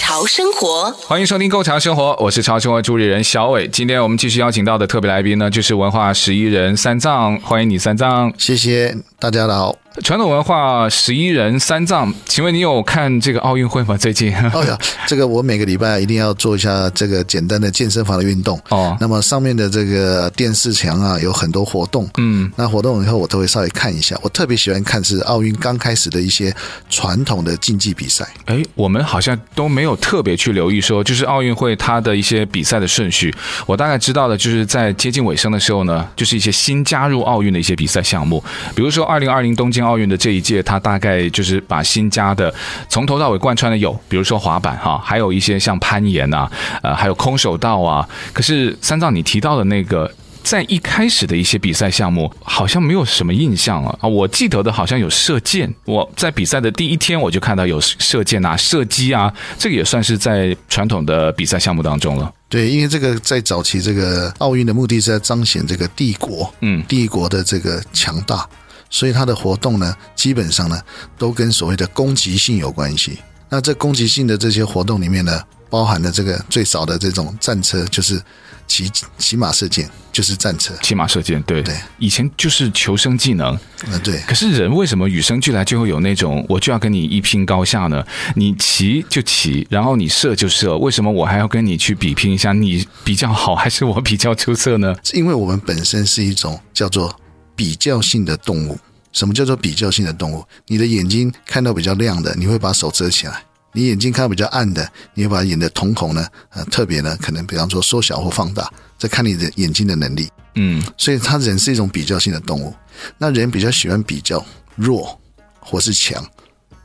潮生活，欢迎收听《Go 潮生活》，我是潮生活主理人小伟。今天我们继续邀请到的特别来宾呢，就是文化十一人三藏，欢迎你三藏，谢谢大家好。传统文化十一人三藏，请问你有看这个奥运会吗？最近？哦呀，这个我每个礼拜一定要做一下这个简单的健身房的运动哦。那么上面的这个电视墙啊，有很多活动，嗯，那活动以后我都会稍微看一下。我特别喜欢看是奥运刚开始的一些传统的竞技比赛。哎，我们好像都没有特别去留意说，就是奥运会它的一些比赛的顺序。我大概知道的就是在接近尾声的时候呢，就是一些新加入奥运的一些比赛项目，比如说二零二零东京。奥运的这一届，他大概就是把新加的从头到尾贯穿的有，比如说滑板哈，还有一些像攀岩啊，呃，还有空手道啊。可是三藏你提到的那个，在一开始的一些比赛项目，好像没有什么印象了。啊，我记得的好像有射箭，我在比赛的第一天我就看到有射箭啊、射击啊，这个也算是在传统的比赛项目当中了。对，因为这个在早期这个奥运的目的是在彰显这个帝国，嗯，帝国的这个强大。所以它的活动呢，基本上呢，都跟所谓的攻击性有关系。那这攻击性的这些活动里面呢，包含了这个最早的这种战车，就是骑骑马射箭，就是战车。骑马射箭，对对。以前就是求生技能，嗯，对。可是人为什么与生俱来就会有那种我就要跟你一拼高下呢？你骑就骑，然后你射就射，为什么我还要跟你去比拼一下？你比较好还是我比较出色呢？因为我们本身是一种叫做。比较性的动物，什么叫做比较性的动物？你的眼睛看到比较亮的，你会把手遮起来；你眼睛看到比较暗的，你会把眼的瞳孔呢，呃，特别呢，可能比方说缩小或放大，这看你的眼睛的能力。嗯，所以他人是一种比较性的动物。那人比较喜欢比较弱或是强，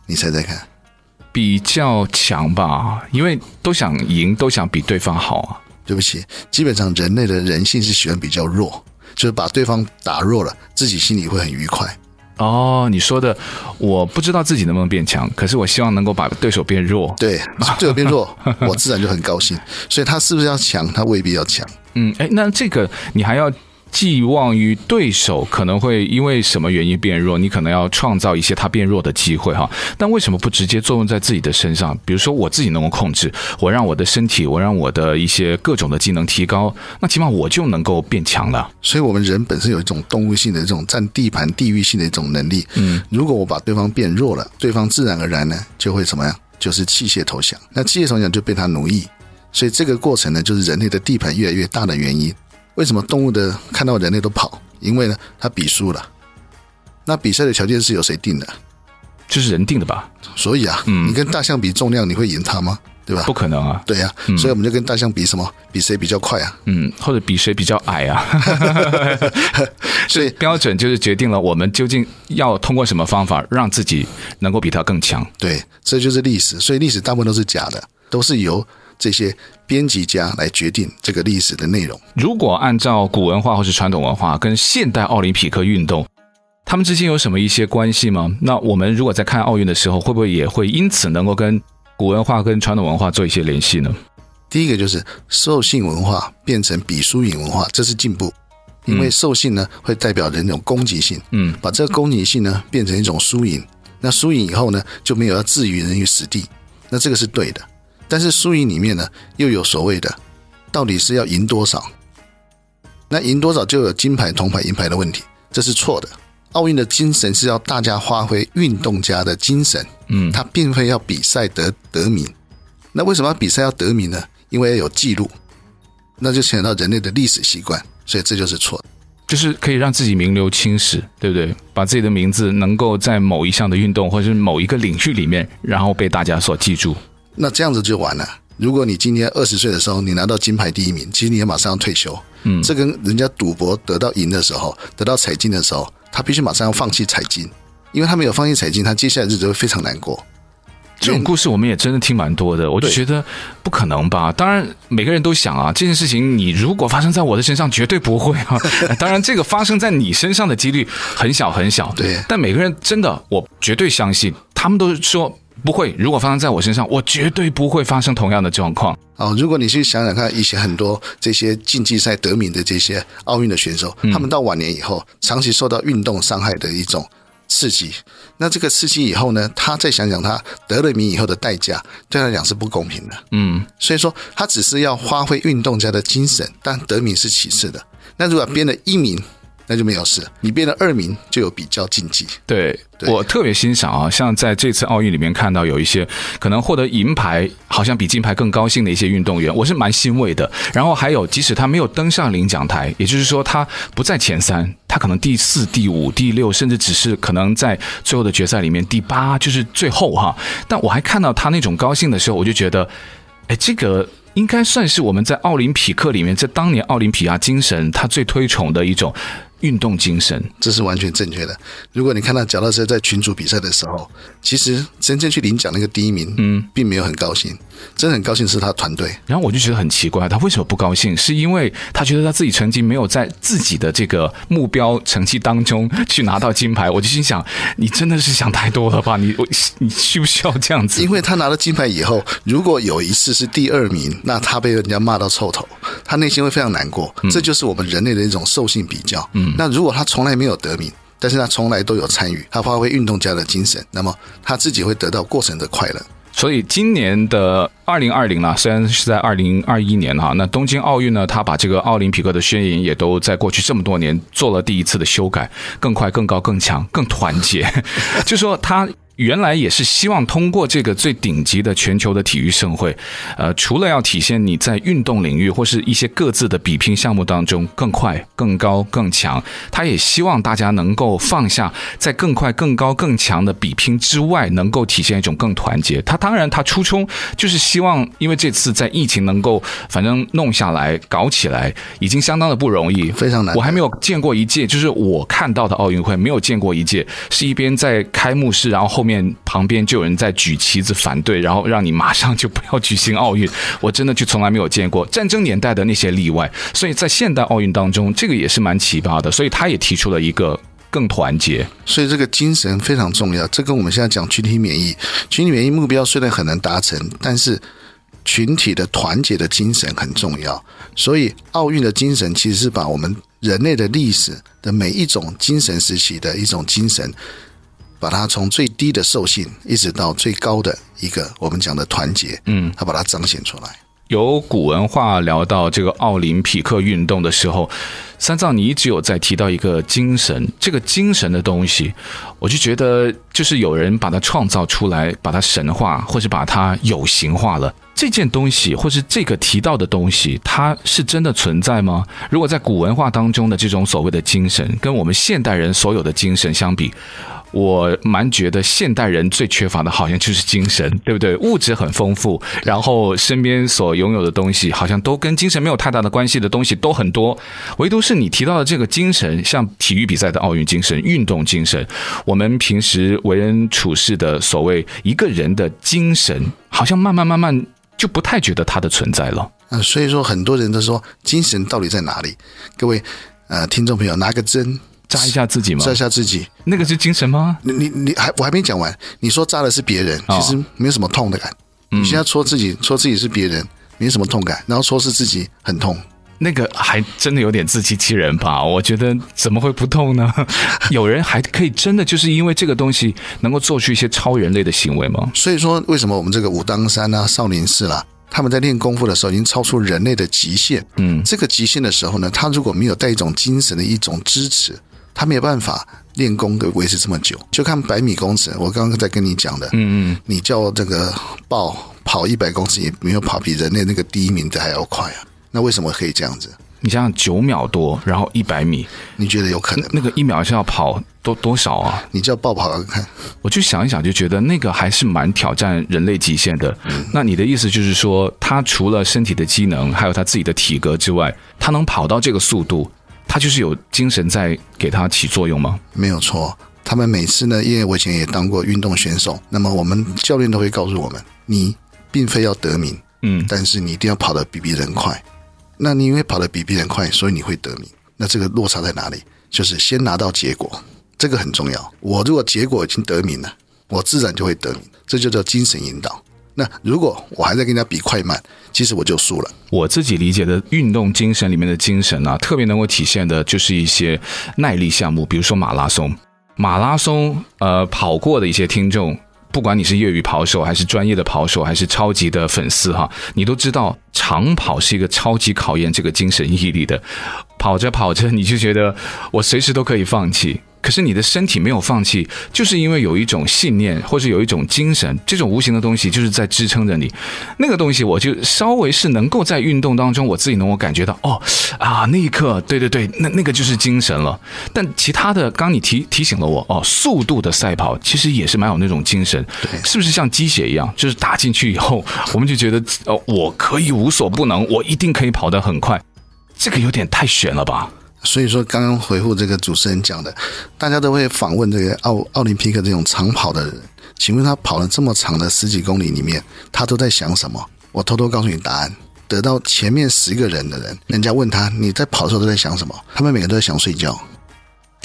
你猜猜看？比较强吧，因为都想赢，都想比对方好啊。对不起，基本上人类的人性是喜欢比较弱。就是把对方打弱了，自己心里会很愉快。哦，你说的，我不知道自己能不能变强，可是我希望能够把对手变弱。对，对手变弱，我自然就很高兴。所以他是不是要强？他未必要强。嗯，哎，那这个你还要。寄望于对手可能会因为什么原因变弱，你可能要创造一些他变弱的机会哈。但为什么不直接作用在自己的身上？比如说我自己能够控制，我让我的身体，我让我的一些各种的技能提高，那起码我就能够变强了。所以，我们人本身有一种动物性的这种占地盘、地域性的一种能力。嗯，如果我把对方变弱了，对方自然而然呢就会怎么样？就是弃械投降。那弃械投降就被他奴役。所以，这个过程呢，就是人类的地盘越来越大的原因。为什么动物的看到人类都跑？因为呢，它比输了。那比赛的条件是由谁定的？就是人定的吧。所以啊，嗯，你跟大象比重量，你会赢它吗？对吧？不可能啊。对呀，嗯，所以我们就跟大象比什么？比谁比较快啊？嗯，或者比谁比较矮啊？所以标准就是决定了我们究竟要通过什么方法让自己能够比它更强。对，这就是历史。所以历史大部分都是假的，都是由。这些编辑家来决定这个历史的内容。如果按照古文化或是传统文化跟现代奥林匹克运动，他们之间有什么一些关系吗？那我们如果在看奥运的时候，会不会也会因此能够跟古文化跟传统文化做一些联系呢？第一个就是兽性文化变成比输赢文化，这是进步，因为兽性呢会代表人那种攻击性，嗯，把这个攻击性呢变成一种输赢，那输赢以后呢就没有要置于人于死地，那这个是对的。但是输赢里面呢，又有所谓的，到底是要赢多少？那赢多少就有金牌、铜牌、银牌的问题，这是错的。奥运的精神是要大家发挥运动家的精神，嗯，他并非要比赛得得名。那为什么要比赛要得名呢？因为要有记录，那就牵扯到人类的历史习惯，所以这就是错的。就是可以让自己名留青史，对不对？把自己的名字能够在某一项的运动或者是某一个领域里面，然后被大家所记住。那这样子就完了。如果你今天二十岁的时候，你拿到金牌第一名，其实你也马上要退休。嗯，这跟人家赌博得到赢的时候，得到彩金的时候，他必须马上要放弃彩金，因为他没有放弃彩金，他接下来日子会非常难过。这种故事我们也真的听蛮多的，我就觉得不可能吧？当然，每个人都想啊，这件事情你如果发生在我的身上，绝对不会啊。当然，这个发生在你身上的几率很小很小。对，但每个人真的，我绝对相信，他们都说不会。如果发生在我身上，我绝对不会发生同样的状况。哦，如果你去想想看，以前很多这些竞技赛得名的这些奥运的选手，他们到晚年以后，长期受到运动伤害的一种。刺激，那这个刺激以后呢，他再想想他得了名以后的代价，对他来讲是不公平的。嗯，所以说他只是要发挥运动家的精神，但得名是其次的。那如果编了一名，那就没有事。你变了二名，就有比较竞技。对。对我特别欣赏啊，像在这次奥运里面看到有一些可能获得银牌，好像比金牌更高兴的一些运动员，我是蛮欣慰的。然后还有，即使他没有登上领奖台，也就是说他不在前三，他可能第四、第五、第六，甚至只是可能在最后的决赛里面第八，就是最后哈。但我还看到他那种高兴的时候，我就觉得，哎，这个应该算是我们在奥林匹克里面，在当年奥林匹亚精神，他最推崇的一种。运动精神，这是完全正确的。如果你看到脚踏车在群组比赛的时候，其实真正去领奖那个第一名，嗯，并没有很高兴。真的很高兴是他团队，然后我就觉得很奇怪，他为什么不高兴？是因为他觉得他自己成绩没有在自己的这个目标成绩当中去拿到金牌。我就心想，你真的是想太多了吧？你我你需不需要这样子？因为他拿了金牌以后，如果有一次是第二名，那他被人家骂到臭头，他内心会非常难过。这就是我们人类的一种兽性比较。嗯，那如果他从来没有得名，但是他从来都有参与，他发挥运动家的精神，那么他自己会得到过程的快乐。所以今年的二零二零呢，虽然是在二零二一年哈，那东京奥运呢，他把这个奥林匹克的宣言也都在过去这么多年做了第一次的修改，更快、更高、更强、更团结，就说他。原来也是希望通过这个最顶级的全球的体育盛会，呃，除了要体现你在运动领域或是一些各自的比拼项目当中更快、更高、更强，他也希望大家能够放下在更快、更高、更强的比拼之外，能够体现一种更团结。他当然，他初衷就是希望，因为这次在疫情能够反正弄下来、搞起来，已经相当的不容易，非常难。我还没有见过一届，就是我看到的奥运会没有见过一届是一边在开幕式，然后后。面旁边就有人在举旗子反对，然后让你马上就不要举行奥运。我真的就从来没有见过战争年代的那些例外，所以在现代奥运当中，这个也是蛮奇葩的。所以他也提出了一个更团结，所以这个精神非常重要。这跟我们现在讲群体免疫，群体免疫目标虽然很难达成，但是群体的团结的精神很重要。所以奥运的精神其实是把我们人类的历史的每一种精神时期的一种精神。把它从最低的兽性，一直到最高的一个我们讲的团结，嗯，它把它彰显出来。由古文化聊到这个奥林匹克运动的时候，三藏，你一直有在提到一个精神，这个精神的东西，我就觉得就是有人把它创造出来，把它神化，或是把它有形化了。这件东西，或是这个提到的东西，它是真的存在吗？如果在古文化当中的这种所谓的精神，跟我们现代人所有的精神相比，我蛮觉得现代人最缺乏的，好像就是精神，对不对？物质很丰富，然后身边所拥有的东西，好像都跟精神没有太大的关系的东西都很多，唯独是你提到的这个精神，像体育比赛的奥运精神、运动精神，我们平时为人处事的所谓一个人的精神，好像慢慢慢慢就不太觉得它的存在了。嗯，所以说很多人都说精神到底在哪里？各位呃，听众朋友，拿个针。扎一下自己吗？扎一下自己，那个是精神吗？你你你还我还没讲完。你说扎的是别人，其实没有什么痛的感。哦、你现在戳自己，戳自己是别人，没什么痛感，然后说是自己很痛，那个还真的有点自欺欺人吧？我觉得怎么会不痛呢？有人还可以真的就是因为这个东西能够做出一些超人类的行为吗？所以说，为什么我们这个武当山啊、少林寺啦、啊？他们在练功夫的时候，已经超出人类的极限。嗯，这个极限的时候呢，他如果没有带一种精神的一种支持，他没有办法练功的维持这么久。就看百米工程，我刚刚在跟你讲的，嗯嗯，你叫这个豹跑一百公尺，也没有跑比人类那个第一名的还要快啊。那为什么可以这样子？你想想，九秒多，然后一百米，你觉得有可能？那个一秒是要跑多多少啊？你叫豹跑看，我就想一想，就觉得那个还是蛮挑战人类极限的。嗯、那你的意思就是说，他除了身体的机能，还有他自己的体格之外，他能跑到这个速度，他就是有精神在给他起作用吗？没有错，他们每次呢，因为我以前也当过运动选手，那么我们教练都会告诉我们，你并非要得名，嗯，但是你一定要跑得比别人快。那你因为跑得比别人快，所以你会得名。那这个落差在哪里？就是先拿到结果，这个很重要。我如果结果已经得名了，我自然就会得名，这就叫精神引导。那如果我还在跟人家比快慢，其实我就输了。我自己理解的运动精神里面的精神啊，特别能够体现的就是一些耐力项目，比如说马拉松。马拉松，呃，跑过的一些听众，不管你是业余跑手，还是专业的跑手，还是超级的粉丝哈，你都知道长跑是一个超级考验这个精神毅力的。跑着跑着，你就觉得我随时都可以放弃。可是你的身体没有放弃，就是因为有一种信念，或者有一种精神，这种无形的东西就是在支撑着你。那个东西，我就稍微是能够在运动当中，我自己能够感觉到，哦，啊，那一刻，对对对，那那个就是精神了。但其他的，刚你提提醒了我，哦，速度的赛跑其实也是蛮有那种精神，对，是不是像鸡血一样，就是打进去以后，我们就觉得，哦，我可以无所不能，我一定可以跑得很快。这个有点太悬了吧？所以说，刚刚回复这个主持人讲的，大家都会访问这个奥奥林匹克这种长跑的人，请问他跑了这么长的十几公里里面，他都在想什么？我偷偷告诉你答案：得到前面十个人的人，人家问他你在跑的时候都在想什么？他们每个都在想睡觉。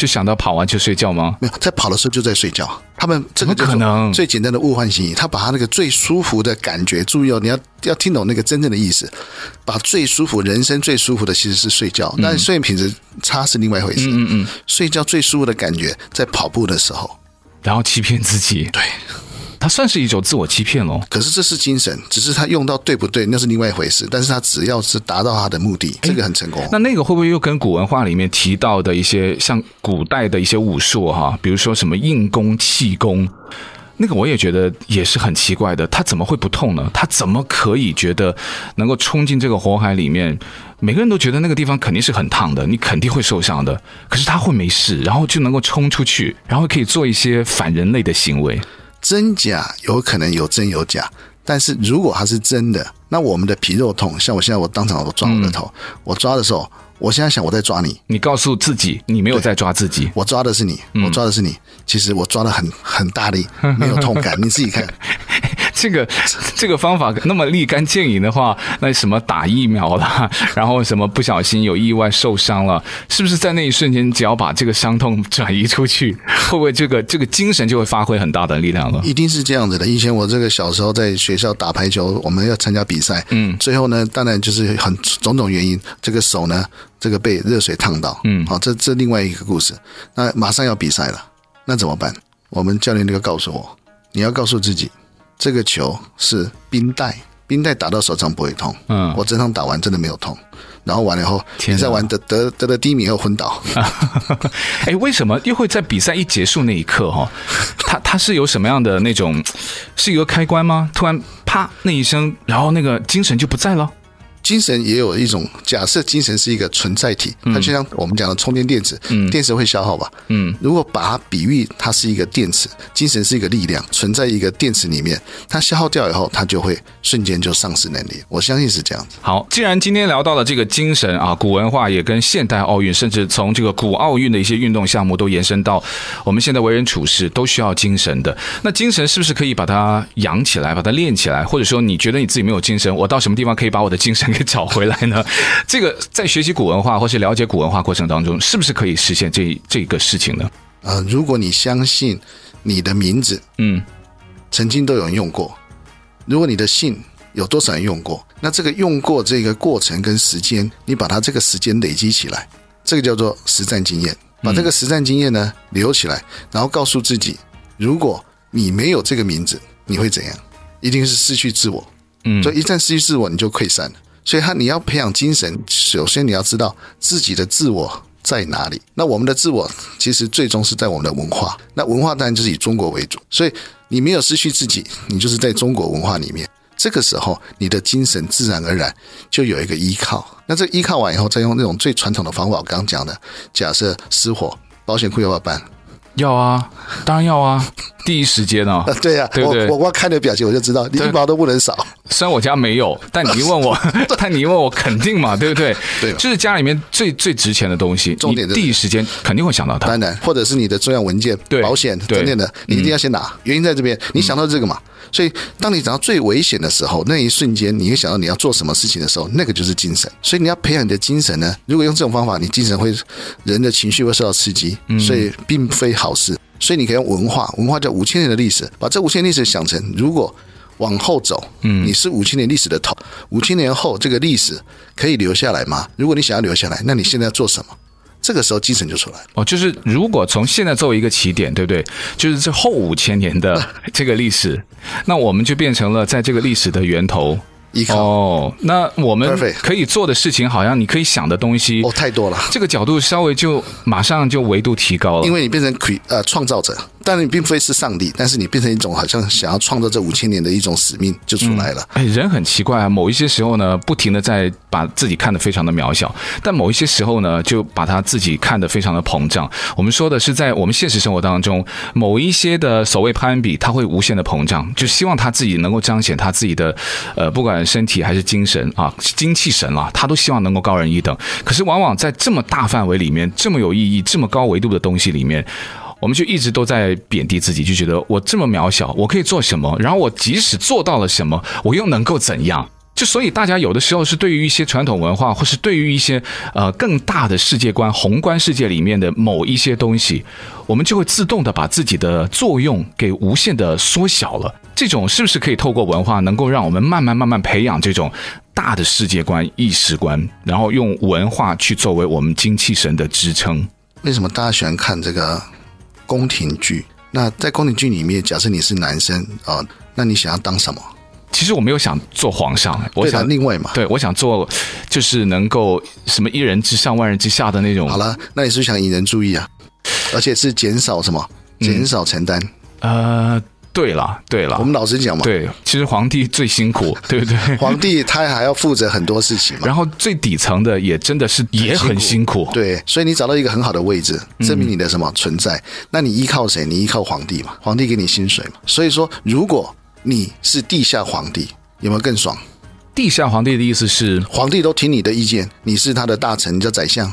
就想到跑完就睡觉吗？没有，在跑的时候就在睡觉。他们怎么可能最简单的物换星移，他把他那个最舒服的感觉，注意哦，你要要听懂那个真正的意思。把最舒服、人生最舒服的其实是睡觉，但是睡眠品质差是另外一回事。嗯嗯，睡觉最舒服的感觉在跑步的时候，然后欺骗自己。对。他算是一种自我欺骗喽，可是这是精神，只是他用到对不对，那是另外一回事。但是他只要是达到他的目的，这个很成功。那那个会不会又跟古文化里面提到的一些像古代的一些武术哈，比如说什么硬功、气功，那个我也觉得也是很奇怪的。他怎么会不痛呢？他怎么可以觉得能够冲进这个火海里面？每个人都觉得那个地方肯定是很烫的，你肯定会受伤的。可是他会没事，然后就能够冲出去，然后可以做一些反人类的行为。真假有可能有真有假，但是如果它是真的，那我们的皮肉痛，像我现在我当场我抓我的头，嗯、我抓的时候，我现在想我在抓你，你告诉自己你没有在抓自己，我抓的是你，我抓的是你，嗯、其实我抓的很很大力，没有痛感，你自己看。这个 这个方法那么立竿见影的话，那什么打疫苗了，然后什么不小心有意外受伤了，是不是在那一瞬间，只要把这个伤痛转移出去，会不会这个这个精神就会发挥很大的力量了？一定是这样子的。以前我这个小时候在学校打排球，我们要参加比赛，嗯，最后呢，当然就是很种种原因，这个手呢，这个被热水烫到，嗯，好，这这另外一个故事。那马上要比赛了，那怎么办？我们教练就告诉我，你要告诉自己。这个球是冰袋，冰袋打到手上不会痛。嗯，我这场打完真的没有痛，然后完了以后，比赛完得得得了第一名以后昏倒。哎，为什么又会在比赛一结束那一刻哈？他他是有什么样的那种，是一个开关吗？突然啪那一声，然后那个精神就不在了。精神也有一种假设，精神是一个存在体，它就像我们讲的充电电池，嗯，电池会消耗吧，嗯，如果把它比喻，它是一个电池，精神是一个力量，存在一个电池里面，它消耗掉以后，它就会瞬间就丧失能力。我相信是这样子。好，既然今天聊到了这个精神啊，古文化也跟现代奥运，甚至从这个古奥运的一些运动项目都延伸到我们现在为人处事都需要精神的。那精神是不是可以把它养起来，把它练起来？或者说你觉得你自己没有精神，我到什么地方可以把我的精神给找回来呢？这个在学习古文化或是了解古文化过程当中，是不是可以实现这这个事情呢？呃，如果你相信你的名字，嗯，曾经都有人用过，如果你的姓有多少人用过，那这个用过这个过程跟时间，你把它这个时间累积起来，这个叫做实战经验。把这个实战经验呢留起来，然后告诉自己，如果你没有这个名字，你会怎样？一定是失去自我。嗯，所以一旦失去自我，你就溃散了。所以他你要培养精神，首先你要知道自己的自我在哪里。那我们的自我其实最终是在我们的文化。那文化当然就是以中国为主。所以你没有失去自己，你就是在中国文化里面。这个时候，你的精神自然而然就有一个依靠。那这依靠完以后，再用那种最传统的方法，我刚刚讲的，假设失火，保险库要不要办？要啊，当然要啊。第一时间哦。对呀、啊，对对我我光看你的表情我就知道，你一毛都不能少。虽然我家没有，但你一问我，但你一问我肯定嘛，对不对？对，就是家里面最最值钱的东西，重点第一时间肯定会想到它。当然，或者是你的重要文件、对保险等等的，你一定要先拿。嗯、原因在这边，你想到这个嘛？嗯、所以，当你想到最危险的时候，那一瞬间，你会想到你要做什么事情的时候，那个就是精神。所以，你要培养你的精神呢。如果用这种方法，你精神会人的情绪会受到刺激，所以并非好事。所以，你可以用文化，文化叫五千年的历史，把这五千年历史想成，如果往后走，嗯，你是五千年历史的头，五千年后这个历史可以留下来吗？如果你想要留下来，那你现在要做什么？这个时候精神就出来。哦，就是如果从现在作为一个起点，对不对？就是这后五千年的 这个历史，那我们就变成了在这个历史的源头。依靠哦，那我们可以做的事情，好像你可以想的东西哦，太多了。这个角度稍微就马上就维度提高了，因为你变成 cre 呃创造者。但你并非是上帝，但是你变成一种好像想要创造这五千年的一种使命就出来了。哎、人很奇怪啊，某一些时候呢，不停的在把自己看得非常的渺小，但某一些时候呢，就把他自己看得非常的膨胀。我们说的是在我们现实生活当中，某一些的所谓攀比，他会无限的膨胀，就希望他自己能够彰显他自己的，呃，不管身体还是精神啊，精气神啊，他都希望能够高人一等。可是往往在这么大范围里面，这么有意义、这么高维度的东西里面。我们就一直都在贬低自己，就觉得我这么渺小，我可以做什么？然后我即使做到了什么，我又能够怎样？就所以大家有的时候是对于一些传统文化，或是对于一些呃更大的世界观、宏观世界里面的某一些东西，我们就会自动的把自己的作用给无限的缩小了。这种是不是可以透过文化，能够让我们慢慢慢慢培养这种大的世界观、意识观，然后用文化去作为我们精气神的支撑？为什么大家喜欢看这个？宫廷剧，那在宫廷剧里面，假设你是男生啊、哦，那你想要当什么？其实我没有想做皇上，我想另外嘛，对，我想做就是能够什么一人之上万人之下的那种。好了，那你是想引人注意啊？而且是减少什么？减少承担？嗯、呃。对了，对了，我们老实讲嘛，对，其实皇帝最辛苦，对不对？皇帝他还要负责很多事情嘛。然后最底层的也真的是也很辛苦，对。所以你找到一个很好的位置，证明你的什么存在？嗯、那你依靠谁？你依靠皇帝嘛，皇帝给你薪水嘛。所以说，如果你是地下皇帝，有没有更爽？地下皇帝的意思是，皇帝都听你的意见，你是他的大臣，你叫宰相。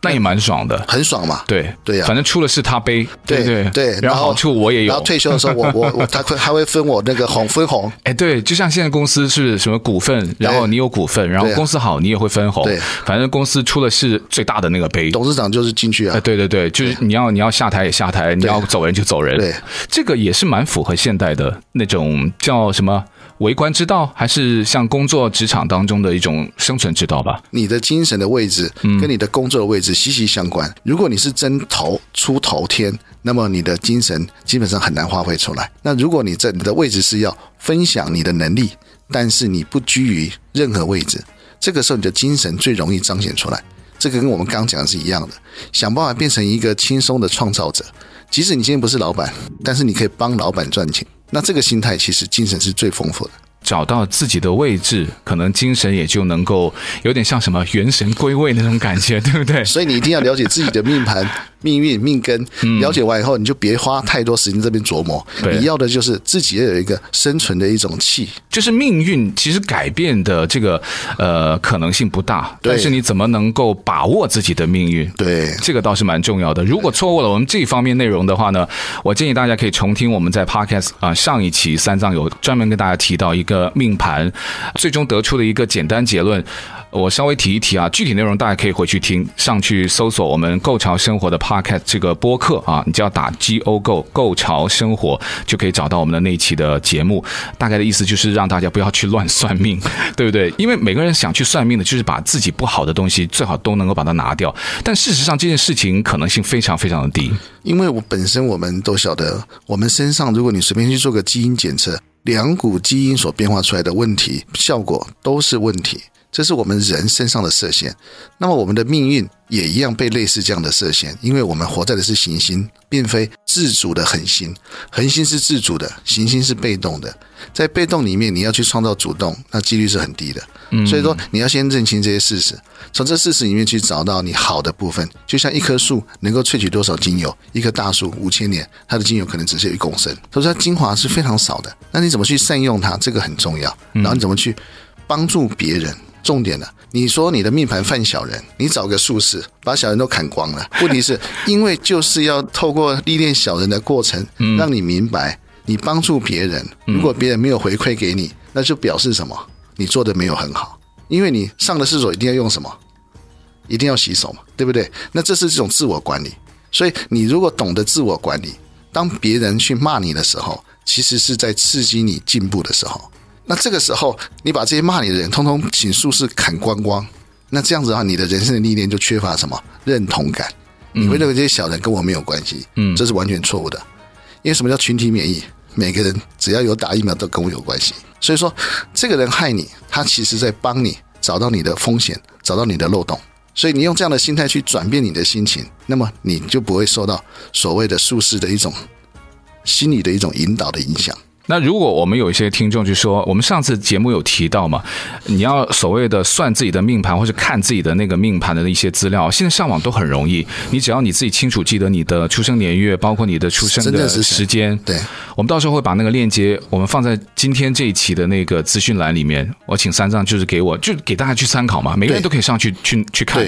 那也蛮爽的，很爽嘛。对对呀，反正出了事他背，对对对。然后好处我也有。然后退休的时候，我我我 他会还会分我那个红分红。哎，对，就像现在公司是什么股份，然后你有股份，然后公司好你也会分红。对，反正公司出了事最大的那个背。董事长就是进去啊。哎，对对对，就是你要你要下台也下台，你要走人就走人。对，这个也是蛮符合现代的那种叫什么？为官之道，还是像工作职场当中的一种生存之道吧？你的精神的位置跟你的工作的位置息息相关。如果你是真头出头天，那么你的精神基本上很难发挥出来。那如果你这你的位置是要分享你的能力，但是你不居于任何位置，这个时候你的精神最容易彰显出来。这个跟我们刚刚讲的是一样的，想办法变成一个轻松的创造者。即使你今天不是老板，但是你可以帮老板赚钱。那这个心态其实精神是最丰富的。找到自己的位置，可能精神也就能够有点像什么元神归位那种感觉，对不对？所以你一定要了解自己的命盘。命运命根了解完以后，你就别花太多时间这边琢磨。你要的就是自己要有一个生存的一种气。就是命运其实改变的这个呃可能性不大，但是你怎么能够把握自己的命运？对，这个倒是蛮重要的。如果错过了我们这一方面内容的话呢，我建议大家可以重听我们在 Podcast 啊上一期三藏有专门跟大家提到一个命盘，最终得出的一个简单结论。我稍微提一提啊，具体内容大家可以回去听，上去搜索我们“购潮生活”的 Podcast 这个播客啊，你只要打 G O Go 购潮生活，就可以找到我们的那一期的节目。大概的意思就是让大家不要去乱算命，对不对？因为每个人想去算命的，就是把自己不好的东西最好都能够把它拿掉。但事实上，这件事情可能性非常非常的低。因为我本身我们都晓得，我们身上如果你随便去做个基因检测，两股基因所变化出来的问题效果都是问题。这是我们人身上的射线。那么我们的命运也一样被类似这样的射线，因为我们活在的是行星，并非自主的恒星。恒星是自主的，行星是被动的。在被动里面，你要去创造主动，那几率是很低的。所以说，你要先认清这些事实，从这事实里面去找到你好的部分。就像一棵树能够萃取多少精油，一棵大树五千年，它的精油可能只是有一公升，所以说它精华是非常少的。那你怎么去善用它？这个很重要。然后你怎么去帮助别人？重点的？你说你的命盘犯小人，你找个术士把小人都砍光了。问题是因为就是要透过历练小人的过程，让你明白，你帮助别人，如果别人没有回馈给你，那就表示什么？你做的没有很好，因为你上了厕所一定要用什么？一定要洗手嘛，对不对？那这是这种自我管理。所以你如果懂得自我管理，当别人去骂你的时候，其实是在刺激你进步的时候。那这个时候，你把这些骂你的人通通请术士砍光光，那这样子的话，你的人生的历练就缺乏什么认同感？你会认为这些小人跟我没有关系？嗯，这是完全错误的。因为什么叫群体免疫？每个人只要有打疫苗都跟我有关系。所以说，这个人害你，他其实在帮你找到你的风险，找到你的漏洞。所以你用这样的心态去转变你的心情，那么你就不会受到所谓的术士的一种心理的一种引导的影响。那如果我们有一些听众就说，我们上次节目有提到嘛，你要所谓的算自己的命盘或者看自己的那个命盘的一些资料，现在上网都很容易。你只要你自己清楚记得你的出生年月，包括你的出生的时间，对，我们到时候会把那个链接我们放在今天这一期的那个资讯栏里面。我请三藏就是给我，就给大家去参考嘛，每个人都可以上去去去看。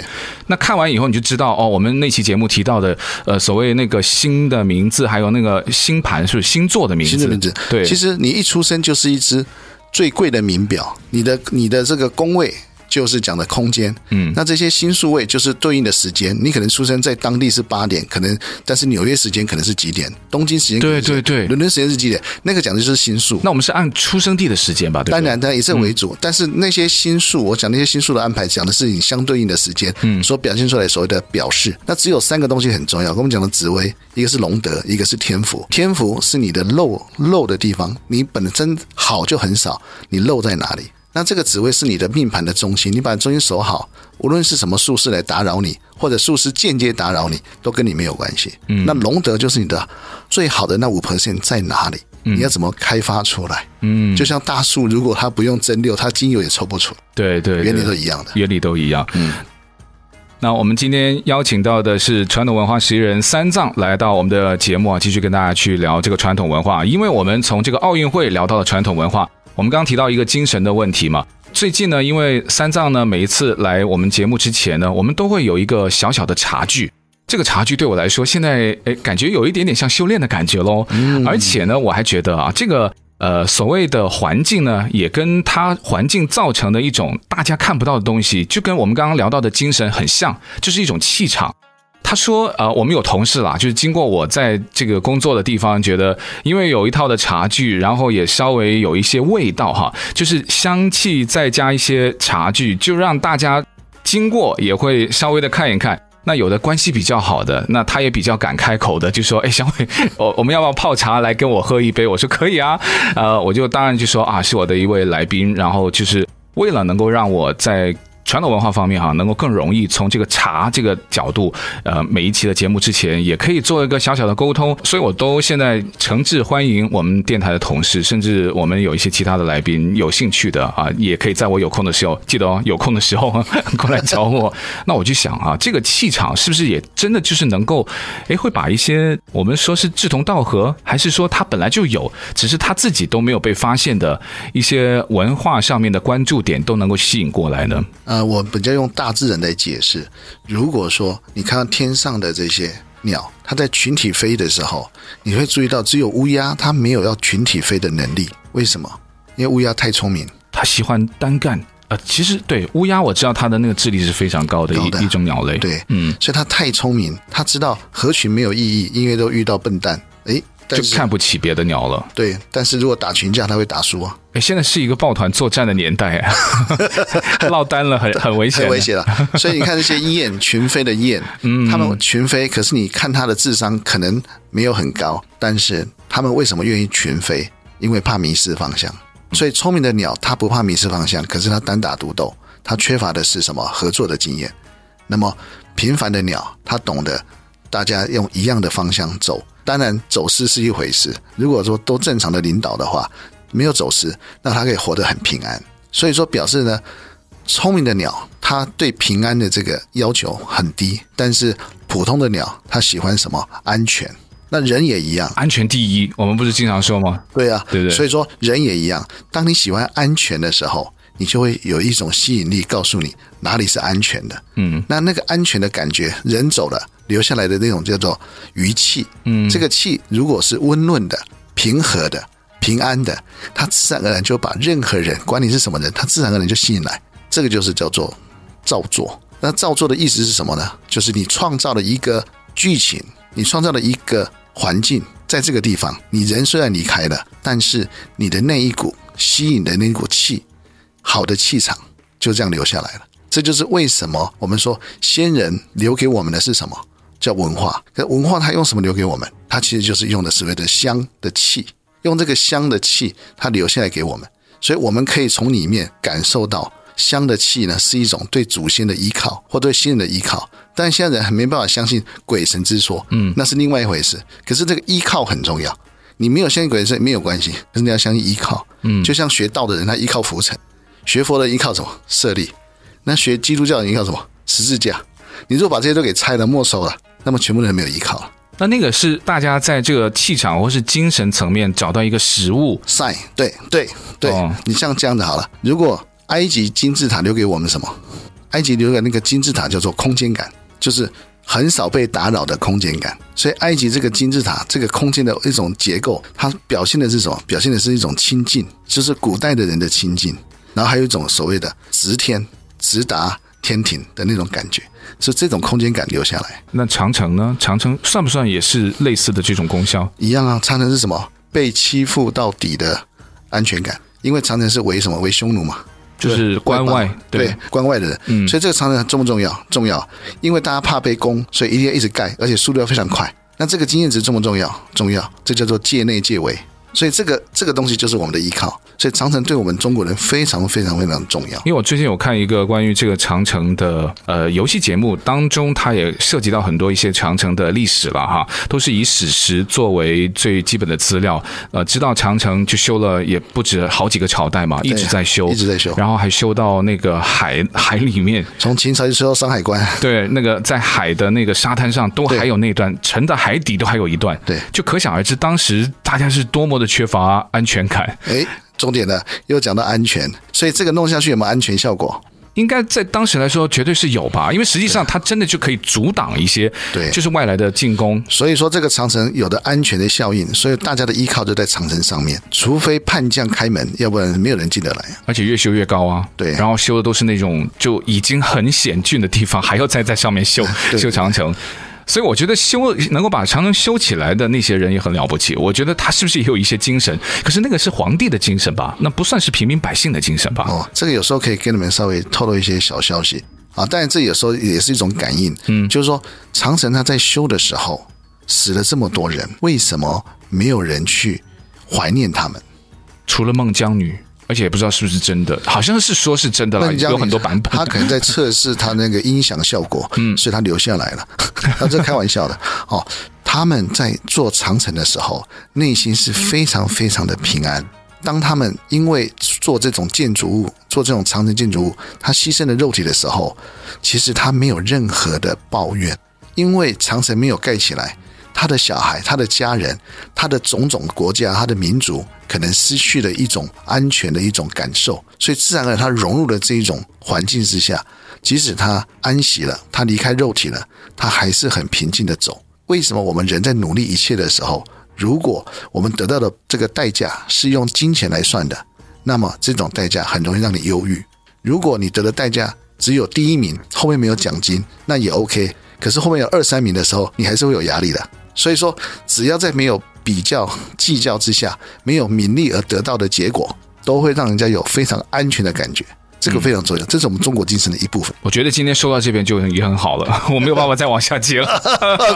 那看完以后你就知道哦，我们那期节目提到的呃所谓那个星的名字，还有那个星盘是星座的名字？星的名字，对。其实你一出生就是一只最贵的名表，你的你的这个工位。就是讲的空间，嗯，那这些星宿位就是对应的时间。你可能出生在当地是八点，可能但是纽约时间可能是几点？东京时间对对对，伦敦时间是几点？那个讲的就是星宿。那我们是按出生地的时间吧？对，当然，当然以这为主。嗯、但是那些星宿，我讲那些星宿的安排，讲的是你相对应的时间，嗯，所表现出来所谓的表示。那只有三个东西很重要。我们讲的紫薇，一个是龙德，一个是天福。天福是你的漏漏的地方，你本身好就很少，你漏在哪里？那这个紫微是你的命盘的中心，你把中心守好，无论是什么术士来打扰你，或者术士间接打扰你，都跟你没有关系。嗯，那龙德就是你的最好的那五 percent 在哪里？你要怎么开发出来？嗯，就像大树，如果它不用蒸馏，它精油也抽不出。对对，原理都一样的，原理都一样。嗯，那我们今天邀请到的是传统文化实验人三藏来到我们的节目啊，继续跟大家去聊这个传统文化，因为我们从这个奥运会聊到了传统文化。我们刚刚提到一个精神的问题嘛，最近呢，因为三藏呢每一次来我们节目之前呢，我们都会有一个小小的茶具。这个茶具对我来说，现在诶感觉有一点点像修炼的感觉喽。嗯。而且呢，我还觉得啊，这个呃所谓的环境呢，也跟它环境造成的一种大家看不到的东西，就跟我们刚刚聊到的精神很像，就是一种气场。他说：“呃，我们有同事啦，就是经过我在这个工作的地方，觉得因为有一套的茶具，然后也稍微有一些味道哈，就是香气再加一些茶具，就让大家经过也会稍微的看一看。那有的关系比较好的，那他也比较敢开口的，就说：‘哎，小伟，我我们要不要泡茶来跟我喝一杯？’我说可以啊，呃，我就当然就说啊，是我的一位来宾，然后就是为了能够让我在。”传统文化方面哈，能够更容易从这个茶这个角度，呃，每一期的节目之前也可以做一个小小的沟通，所以我都现在诚挚欢迎我们电台的同事，甚至我们有一些其他的来宾有兴趣的啊，也可以在我有空的时候，记得哦，有空的时候过来找我。那我就想啊，这个气场是不是也真的就是能够，诶，会把一些我们说是志同道合，还是说他本来就有，只是他自己都没有被发现的一些文化上面的关注点，都能够吸引过来呢？呃，我比较用大自然来解释。如果说你看到天上的这些鸟，它在群体飞的时候，你会注意到只有乌鸦它没有要群体飞的能力。为什么？因为乌鸦太聪明，它喜欢单干。呃，其实对乌鸦，我知道它的那个智力是非常高的一的一种鸟类。对，嗯，所以它太聪明，它知道合群没有意义，因为都遇到笨蛋。诶。就看不起别的鸟了。对，但是如果打群架，他会打输啊。哎，现在是一个抱团作战的年代啊，落单了很很危险，很危险了。所以你看这些雁 群飞的雁，嗯，他们群飞，可是你看它的智商可能没有很高，但是它们为什么愿意群飞？因为怕迷失方向。所以聪明的鸟，它不怕迷失方向，可是它单打独斗。它缺乏的是什么？合作的经验。那么平凡的鸟，它懂得大家用一样的方向走。当然，走失是一回事。如果说都正常的领导的话，没有走失，那他可以活得很平安。所以说，表示呢，聪明的鸟，它对平安的这个要求很低。但是普通的鸟，它喜欢什么？安全。那人也一样，安全第一。我们不是经常说吗？对啊，对对。所以说，人也一样。当你喜欢安全的时候，你就会有一种吸引力，告诉你哪里是安全的。嗯，那那个安全的感觉，人走了留下来的那种叫做余气。嗯，这个气如果是温润的、平和的、平安的，它自然而然就把任何人，管你是什么人，它自然而然就吸引来。这个就是叫做造作。那造作的意思是什么呢？就是你创造了一个剧情，你创造了一个环境，在这个地方，你人虽然离开了，但是你的那一股吸引的那一股气。好的气场就这样留下来了，这就是为什么我们说先人留给我们的是什么？叫文化。可文化它用什么留给我们？它其实就是用的所谓的香的气，用这个香的气，它留下来给我们，所以我们可以从里面感受到香的气呢，是一种对祖先的依靠或对先人的依靠。但现在人还没办法相信鬼神之说，嗯，那是另外一回事。可是这个依靠很重要，你没有相信鬼神没有关系，可是你要相信依靠，嗯，就像学道的人，他依靠浮尘。学佛的依靠什么？舍利。那学基督教的依靠什么？十字架。你如果把这些都给拆了、没收了，那么全部人没有依靠了。那那个是大家在这个气场或是精神层面找到一个食物。sign。对对对，哦、你像这样子好了。如果埃及金字塔留给我们什么？埃及留给那个金字塔叫做空间感，就是很少被打扰的空间感。所以埃及这个金字塔这个空间的一种结构，它表现的是什么？表现的是一种亲近，就是古代的人的亲近。然后还有一种所谓的直天直达天庭的那种感觉，是这种空间感留下来。那长城呢？长城算不算也是类似的这种功效？一样啊，长城是什么？被欺负到底的安全感，因为长城是为什么？为匈奴嘛，就是关外对，对关外的人。嗯，所以这个长城重不重要？重要，因为大家怕被攻，所以一定要一直盖，而且速度要非常快。那这个经验值重不重要？重要，这叫做界内界围。所以这个这个东西就是我们的依靠，所以长城对我们中国人非常非常非常重要。因为我最近有看一个关于这个长城的呃游戏节目，当中它也涉及到很多一些长城的历史了哈，都是以史实作为最基本的资料。呃，知道长城就修了也不止好几个朝代嘛，一直在修，一直在修，然后还修到那个海海里面，从秦朝就修到山海关。对，那个在海的那个沙滩上都还有那段，沉的海底都还有一段。对，就可想而知当时大家是多么的缺乏安全感，诶，重点呢又讲到安全，所以这个弄下去有没有安全效果？应该在当时来说绝对是有吧，因为实际上它真的就可以阻挡一些，对，就是外来的进攻。所以说这个长城有的安全的效应，所以大家的依靠就在长城上面，除非叛将开门，要不然没有人进得来。而且越修越高啊，对，然后修的都是那种就已经很险峻的地方，还要再在上面修修长城。所以我觉得修能够把长城修起来的那些人也很了不起。我觉得他是不是也有一些精神？可是那个是皇帝的精神吧？那不算是平民百姓的精神吧？哦，这个有时候可以跟你们稍微透露一些小消息啊。但是这有时候也是一种感应，嗯，就是说长城它在修的时候死了这么多人，为什么没有人去怀念他们？除了孟姜女。而且也不知道是不是真的，好像是说是真的了，有很多版本。他可能在测试他那个音响效果，嗯，所以他留下来了。他这开玩笑的哦。他们在做长城的时候，内心是非常非常的平安。当他们因为做这种建筑物，做这种长城建筑物，他牺牲了肉体的时候，其实他没有任何的抱怨，因为长城没有盖起来。他的小孩、他的家人、他的种种国家、他的民族，可能失去了一种安全的一种感受，所以自然而然他融入了这一种环境之下，即使他安息了，他离开肉体了，他还是很平静的走。为什么我们人在努力一切的时候，如果我们得到的这个代价是用金钱来算的，那么这种代价很容易让你忧郁。如果你得的代价只有第一名，后面没有奖金，那也 OK。可是后面有二三名的时候，你还是会有压力的。所以说，只要在没有比较计较之下，没有名利而得到的结果，都会让人家有非常安全的感觉。这个非常重要，这是我们中国精神的一部分。我觉得今天说到这边就已经很好了，我没有办法再往下接了。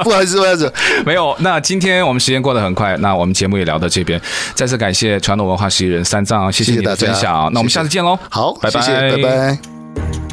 不好意思，不好意思，没有。那今天我们时间过得很快，那我们节目也聊到这边。再次感谢传统文化十一人三藏，谢谢你的分享。那我们下次见喽，好，拜拜，拜拜。